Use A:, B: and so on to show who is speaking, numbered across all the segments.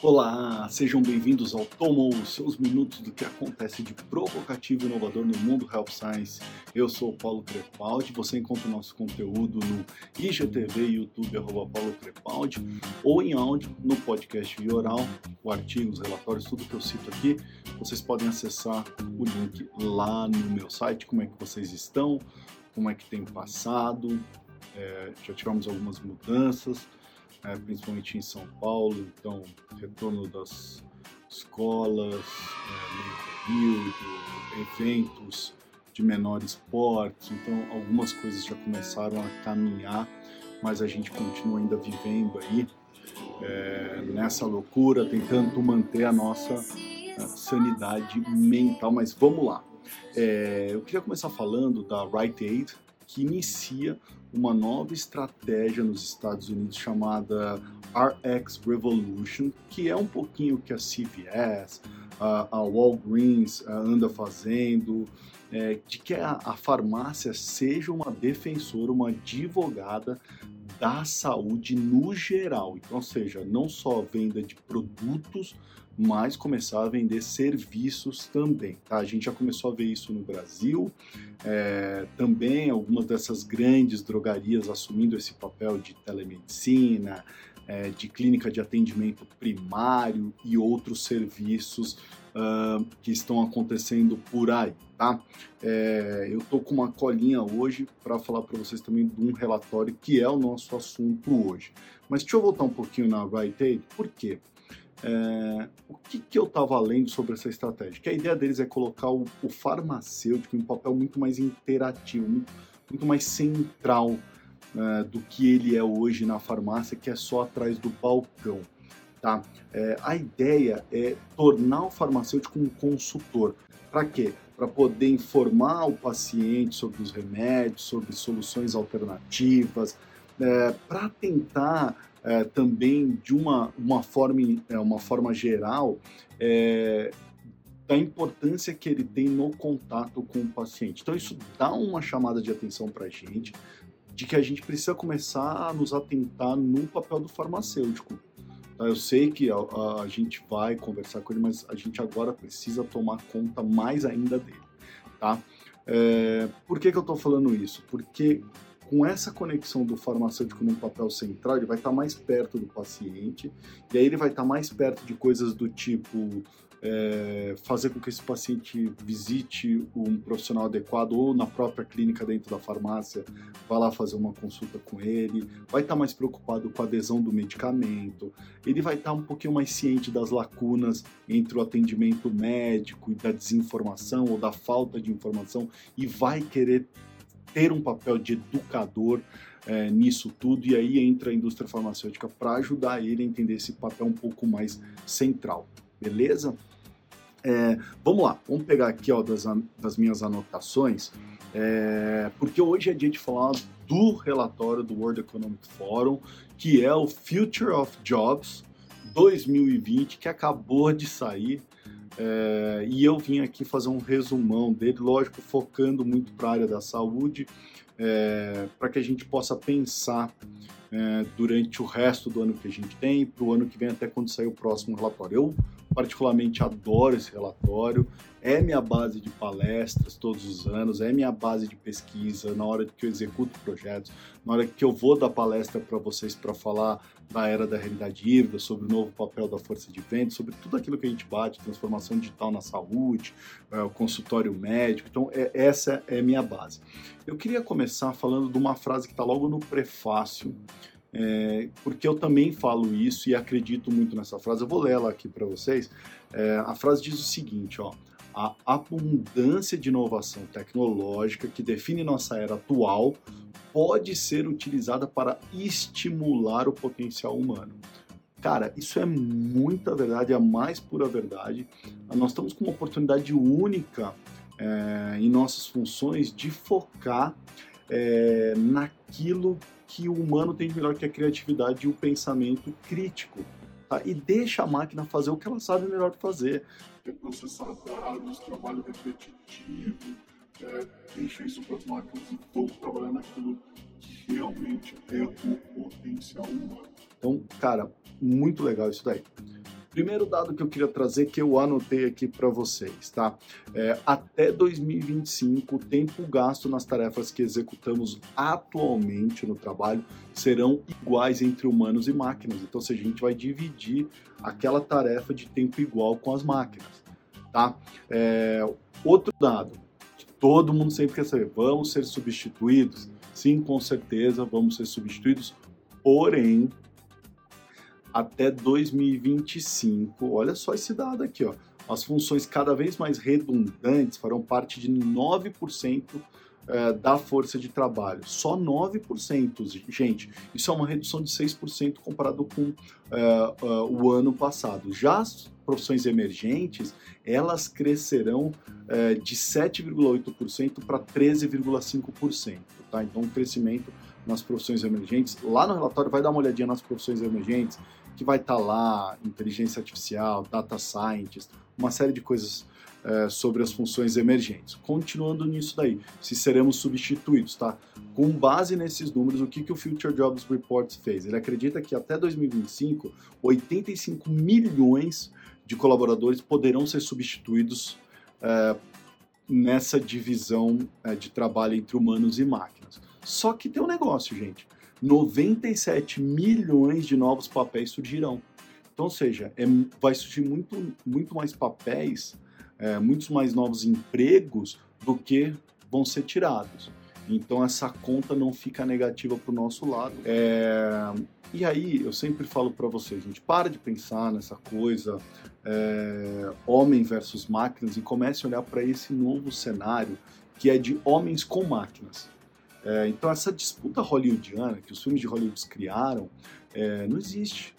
A: Olá, sejam bem-vindos ao Tomo, seus minutos do que acontece de provocativo e inovador no mundo Health Science. Eu sou o Paulo Crepaldi, você encontra o nosso conteúdo no IGTV YouTube, arroba Paulo Crepaldi, ou em áudio no podcast via oral, o artigo, os relatórios, tudo que eu cito aqui. Vocês podem acessar o link lá no meu site, como é que vocês estão, como é que tem passado, é, já tivemos algumas mudanças, é, principalmente em São Paulo, então retorno das escolas, é, meio período, eventos de menores porte, então algumas coisas já começaram a caminhar, mas a gente continua ainda vivendo aí é, nessa loucura, tentando manter a nossa a sanidade mental. Mas vamos lá. É, eu queria começar falando da Right Aid, que inicia uma nova estratégia nos Estados Unidos chamada RX Revolution, que é um pouquinho o que a CVS, a, a Walgreens a, anda fazendo, é, de que a, a farmácia seja uma defensora, uma advogada da saúde no geral. Então, ou seja, não só venda de produtos, mas começar a vender serviços também. Tá? A gente já começou a ver isso no Brasil, é, também algumas dessas grandes drogarias assumindo esse papel de telemedicina, é, de clínica de atendimento primário e outros serviços uh, que estão acontecendo por aí. Tá? É, eu tô com uma colinha hoje para falar para vocês também de um relatório que é o nosso assunto hoje. Mas deixa eu voltar um pouquinho na Right Aid, por quê? É, o que, que eu estava lendo sobre essa estratégia? Que a ideia deles é colocar o, o farmacêutico em um papel muito mais interativo, muito, muito mais central é, do que ele é hoje na farmácia, que é só atrás do balcão. Tá? É, a ideia é tornar o farmacêutico um consultor. Para quê? Para poder informar o paciente sobre os remédios, sobre soluções alternativas, é, para tentar é, também de uma, uma, forma, é, uma forma geral é, da importância que ele tem no contato com o paciente. Então isso dá uma chamada de atenção para a gente, de que a gente precisa começar a nos atentar no papel do farmacêutico. Tá? Eu sei que a, a, a gente vai conversar com ele, mas a gente agora precisa tomar conta mais ainda dele. Tá? É, por que, que eu estou falando isso? Porque com essa conexão do farmacêutico num papel central, ele vai estar mais perto do paciente, e aí ele vai estar mais perto de coisas do tipo é, fazer com que esse paciente visite um profissional adequado ou na própria clínica dentro da farmácia, vá lá fazer uma consulta com ele, vai estar mais preocupado com a adesão do medicamento, ele vai estar um pouquinho mais ciente das lacunas entre o atendimento médico e da desinformação ou da falta de informação e vai querer ter um papel de educador é, nisso tudo, e aí entra a indústria farmacêutica para ajudar ele a entender esse papel um pouco mais central, beleza? É, vamos lá, vamos pegar aqui ó, das, das minhas anotações, é, porque hoje é dia de falar do relatório do World Economic Forum, que é o Future of Jobs 2020, que acabou de sair. É, e eu vim aqui fazer um resumão dele, lógico, focando muito para a área da saúde, é, para que a gente possa pensar é, durante o resto do ano que a gente tem, para o ano que vem, até quando sair o próximo relatório. Eu particularmente adoro esse relatório, é minha base de palestras todos os anos, é minha base de pesquisa na hora que eu executo projetos, na hora que eu vou dar palestra para vocês para falar da era da realidade híbrida, sobre o novo papel da força de vento, sobre tudo aquilo que a gente bate, transformação digital na saúde, é, o consultório médico. Então, é, essa é minha base. Eu queria começar falando de uma frase que está logo no prefácio é, porque eu também falo isso e acredito muito nessa frase. Eu vou ler ela aqui para vocês. É, a frase diz o seguinte: ó, a abundância de inovação tecnológica que define nossa era atual pode ser utilizada para estimular o potencial humano. Cara, isso é muita verdade, é a mais pura verdade. Nós estamos com uma oportunidade única é, em nossas funções de focar é, naquilo que o humano tem de melhor que a criatividade e o pensamento crítico. Tá? E deixa a máquina fazer o que ela sabe melhor fazer.
B: É processar dados, trabalho repetitivo, é, deixa isso para as máquinas e vamos trabalhar naquilo que realmente é o potencial humano.
A: Então, cara, muito legal isso daí. Primeiro dado que eu queria trazer, que eu anotei aqui para vocês, tá? É, até 2025, o tempo gasto nas tarefas que executamos atualmente no trabalho serão iguais entre humanos e máquinas. Então, se a gente vai dividir aquela tarefa de tempo igual com as máquinas, tá? É, outro dado que todo mundo sempre quer saber: vamos ser substituídos? Sim, com certeza, vamos ser substituídos. Porém, até 2025. Olha só esse dado aqui, ó. As funções cada vez mais redundantes farão parte de 9% eh, da força de trabalho. Só 9%, gente. Isso é uma redução de 6% comparado com uh, o ano passado. Já as profissões emergentes, elas crescerão de 7,8% para 13,5%. Tá? Então, um crescimento nas profissões emergentes. Lá no relatório, vai dar uma olhadinha nas profissões emergentes que vai estar tá lá inteligência artificial, data scientist, uma série de coisas é, sobre as funções emergentes. Continuando nisso daí, se seremos substituídos, tá? Com base nesses números, o que, que o Future Jobs Report fez? Ele acredita que até 2025, 85 milhões de colaboradores poderão ser substituídos é, nessa divisão é, de trabalho entre humanos e máquinas. Só que tem um negócio, gente. 97 milhões de novos papéis surgirão. Então, ou seja, é, vai surgir muito, muito mais papéis, é, muitos mais novos empregos do que vão ser tirados. Então, essa conta não fica negativa para o nosso lado. É, e aí, eu sempre falo para vocês, gente, para de pensar nessa coisa é, homem versus máquinas e comece a olhar para esse novo cenário que é de homens com máquinas. É, então essa disputa hollywoodiana que os filmes de Hollywood criaram é, não existe.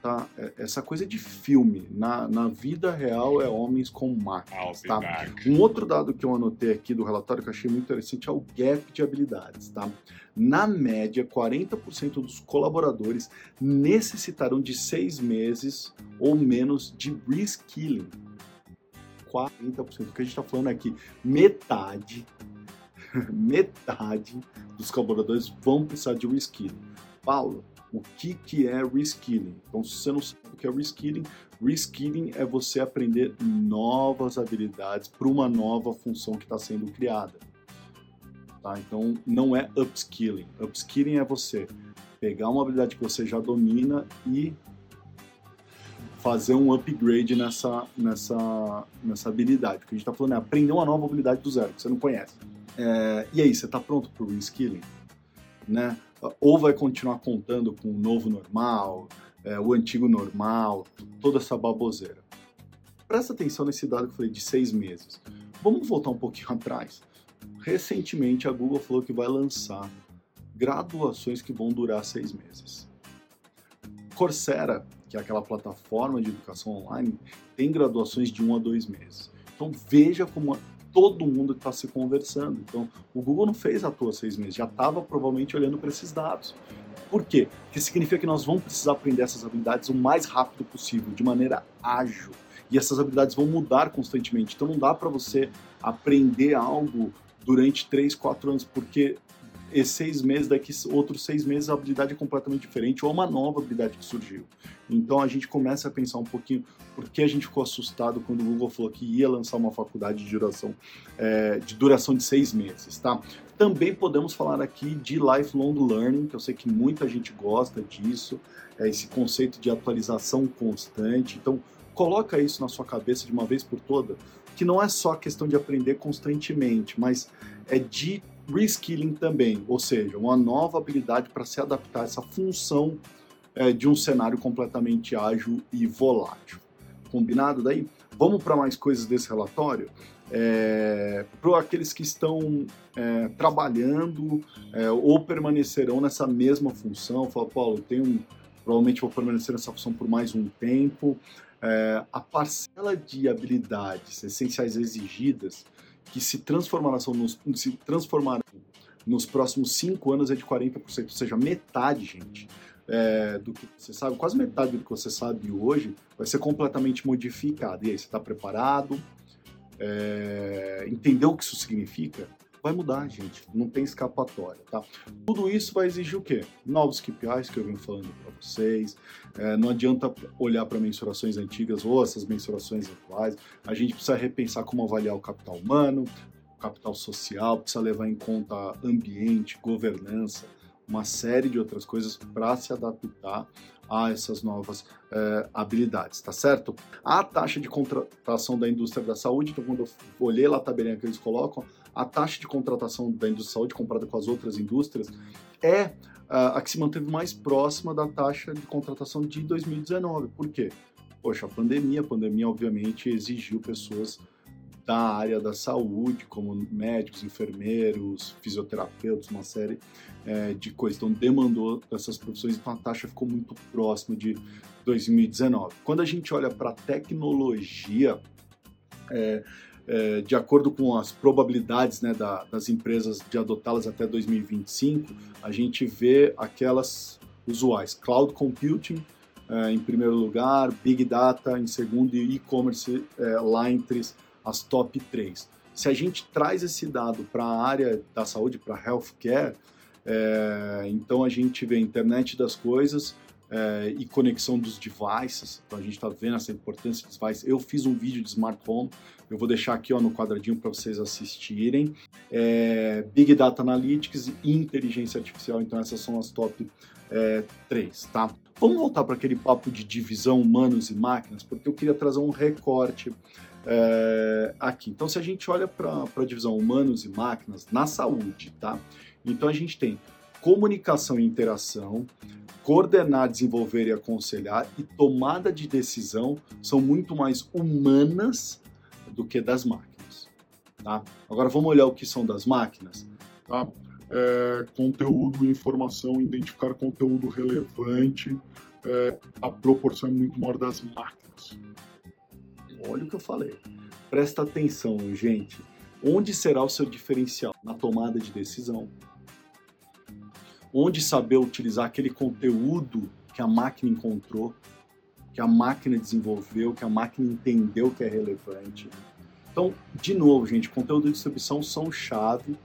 A: Tá? É, essa coisa de filme, na, na vida real é homens com máquinas. Tá? Um outro dado que eu anotei aqui do relatório que eu achei muito interessante é o gap de habilidades. Tá? Na média, 40% dos colaboradores necessitarão de seis meses ou menos de reskilling. 40%. O que a gente está falando aqui, metade metade dos colaboradores vão precisar de reskilling. Paulo, o que, que é reskilling? Então, se você não sabe o que é reskilling, reskilling é você aprender novas habilidades para uma nova função que está sendo criada. Tá? Então, não é upskilling. Upskilling é você pegar uma habilidade que você já domina e fazer um upgrade nessa, nessa, nessa habilidade. O que a gente está falando é aprender uma nova habilidade do zero, que você não conhece. É, e aí, você está pronto para o reskilling? Né? Ou vai continuar contando com o novo normal, é, o antigo normal, toda essa baboseira? Presta atenção nesse dado que eu falei de seis meses. Vamos voltar um pouquinho atrás. Recentemente a Google falou que vai lançar graduações que vão durar seis meses. Coursera, que é aquela plataforma de educação online, tem graduações de um a dois meses. Então veja como todo mundo está se conversando. Então, o Google não fez à toa seis meses, já estava provavelmente olhando para esses dados. Por quê? Porque significa que nós vamos precisar aprender essas habilidades o mais rápido possível, de maneira ágil. E essas habilidades vão mudar constantemente. Então, não dá para você aprender algo durante três, quatro anos, porque e seis meses, daqui outros seis meses a habilidade é completamente diferente ou uma nova habilidade que surgiu. Então a gente começa a pensar um pouquinho por que a gente ficou assustado quando o Google falou que ia lançar uma faculdade de duração, é, de, duração de seis meses, tá? Também podemos falar aqui de lifelong learning, que eu sei que muita gente gosta disso, é esse conceito de atualização constante. Então coloca isso na sua cabeça de uma vez por toda, que não é só questão de aprender constantemente, mas é de reskilling também, ou seja, uma nova habilidade para se adaptar a essa função é, de um cenário completamente ágil e volátil. Combinado daí? Vamos para mais coisas desse relatório? É, para aqueles que estão é, trabalhando é, ou permanecerão nessa mesma função, fala, Paulo, eu tenho, provavelmente vou permanecer nessa função por mais um tempo. É, a parcela de habilidades essenciais exigidas que se transformarão nos, se transformarão nos próximos cinco anos é de 40%, ou seja, metade, gente, é, do que você sabe, quase metade do que você sabe hoje vai ser completamente modificado. E aí, você está preparado? É, entendeu o que isso significa? Vai mudar, gente. Não tem escapatória, tá? Tudo isso vai exigir o quê? Novos KPIs que eu venho falando para vocês. É, não adianta olhar para mensurações antigas ou essas mensurações atuais. A gente precisa repensar como avaliar o capital humano, o capital social, precisa levar em conta ambiente, governança, uma série de outras coisas para se adaptar a essas novas é, habilidades, tá certo? A taxa de contratação da indústria da saúde, então quando eu olhei lá a tabelinha que eles colocam, a taxa de contratação da indústria da saúde comparada com as outras indústrias é uh, a que se manteve mais próxima da taxa de contratação de 2019. Por quê? Poxa, a pandemia, a pandemia obviamente exigiu pessoas da área da saúde, como médicos, enfermeiros, fisioterapeutas, uma série é, de coisas. Então, demandou essas profissões, então a taxa ficou muito próxima de 2019. Quando a gente olha para a tecnologia, é, é, de acordo com as probabilidades né, da, das empresas de adotá-las até 2025, a gente vê aquelas usuais: cloud computing é, em primeiro lugar, big data em segundo e e-commerce é, lá entre as top 3. Se a gente traz esse dado para a área da saúde, para healthcare, é, então a gente vê internet das coisas, é, e conexão dos devices. Então a gente está vendo essa importância dos devices. Eu fiz um vídeo de smart home, eu vou deixar aqui ó, no quadradinho para vocês assistirem. É, Big Data Analytics e inteligência artificial. Então essas são as top é, 3, tá? Vamos voltar para aquele papo de divisão humanos e máquinas, porque eu queria trazer um recorte é, aqui. Então, se a gente olha para a divisão humanos e máquinas na saúde, tá? Então, a gente tem comunicação e interação, coordenar, desenvolver e aconselhar e tomada de decisão são muito mais humanas do que das máquinas. Tá? Agora vamos olhar o que são das máquinas.
B: Tá? É, conteúdo, informação, identificar conteúdo relevante, é, a proporção é muito maior das máquinas.
A: Olha o que eu falei. Presta atenção, gente. Onde será o seu diferencial? Na tomada de decisão, onde saber utilizar aquele conteúdo que a máquina encontrou, que a máquina desenvolveu, que a máquina entendeu que é relevante. Então, de novo, gente, conteúdo e distribuição são chave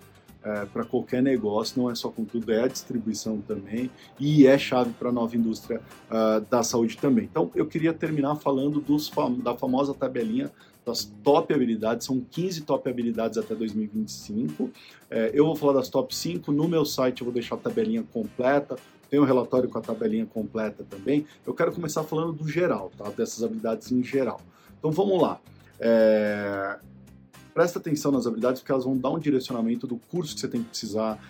A: é, para qualquer negócio, não é só conteúdo, é a distribuição também, e é chave para a nova indústria uh, da saúde também. Então, eu queria terminar falando dos, da famosa tabelinha das top habilidades, são 15 top habilidades até 2025. É, eu vou falar das top 5, no meu site eu vou deixar a tabelinha completa, tem um relatório com a tabelinha completa também. Eu quero começar falando do geral, tá? dessas habilidades em geral. Então vamos lá. É... Presta atenção nas habilidades porque elas vão dar um direcionamento do curso que você tem que precisar,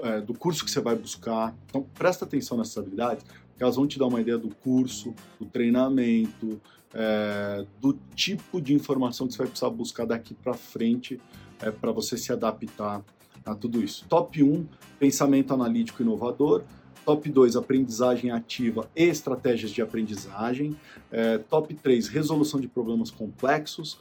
A: é, do curso que você vai buscar. Então presta atenção nessas habilidades porque elas vão te dar uma ideia do curso, do treinamento, é, do tipo de informação que você vai precisar buscar daqui para frente é, para você se adaptar a tudo isso. Top 1, pensamento analítico inovador. Top 2, aprendizagem ativa e estratégias de aprendizagem. É, top 3, resolução de problemas complexos.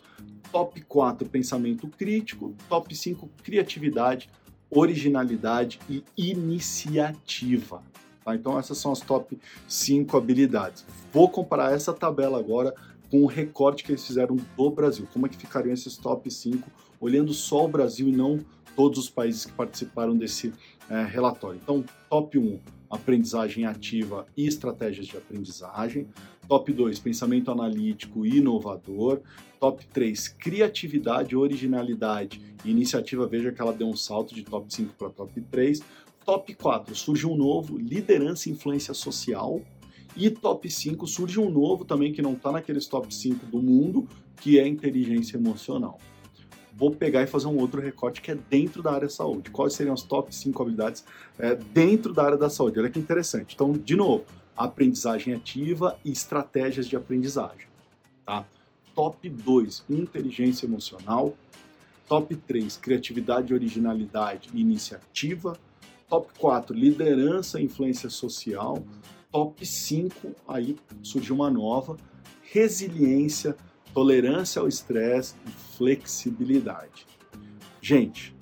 A: Top 4, pensamento crítico. Top 5, criatividade, originalidade e iniciativa. Tá? Então essas são as top 5 habilidades. Vou comparar essa tabela agora com o recorte que eles fizeram do Brasil. Como é que ficariam esses top 5, olhando só o Brasil e não todos os países que participaram desse é, relatório. Então, top 1, aprendizagem ativa e estratégias de aprendizagem. Top 2, pensamento analítico e inovador. Top 3, criatividade, originalidade e iniciativa. Veja que ela deu um salto de top 5 para top 3. Top 4, surge um novo, liderança e influência social. E top 5, surge um novo também que não está naqueles top 5 do mundo, que é inteligência emocional. Vou pegar e fazer um outro recorte que é dentro da área da saúde. Quais seriam as top 5 habilidades é, dentro da área da saúde? Olha que interessante. Então, de novo, aprendizagem ativa e estratégias de aprendizagem. Tá? Top 2, inteligência emocional. Top 3, criatividade, originalidade e iniciativa. Top 4, liderança e influência social. Top 5, aí surgiu uma nova, resiliência, tolerância ao estresse e flexibilidade. Gente,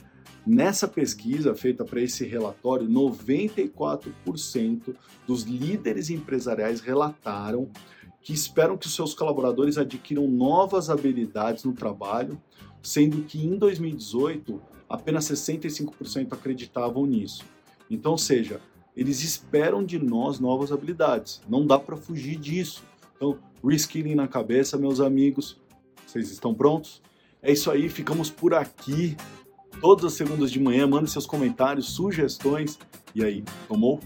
A: nessa pesquisa feita para esse relatório, 94% dos líderes empresariais relataram que esperam que os seus colaboradores adquiram novas habilidades no trabalho, sendo que em 2018 apenas 65% acreditavam nisso. Então, seja, eles esperam de nós novas habilidades. Não dá para fugir disso. Então, reskilling na cabeça, meus amigos. Vocês estão prontos? É isso aí, ficamos por aqui. Todas as segundas de manhã, mande seus comentários, sugestões. E aí, tomou?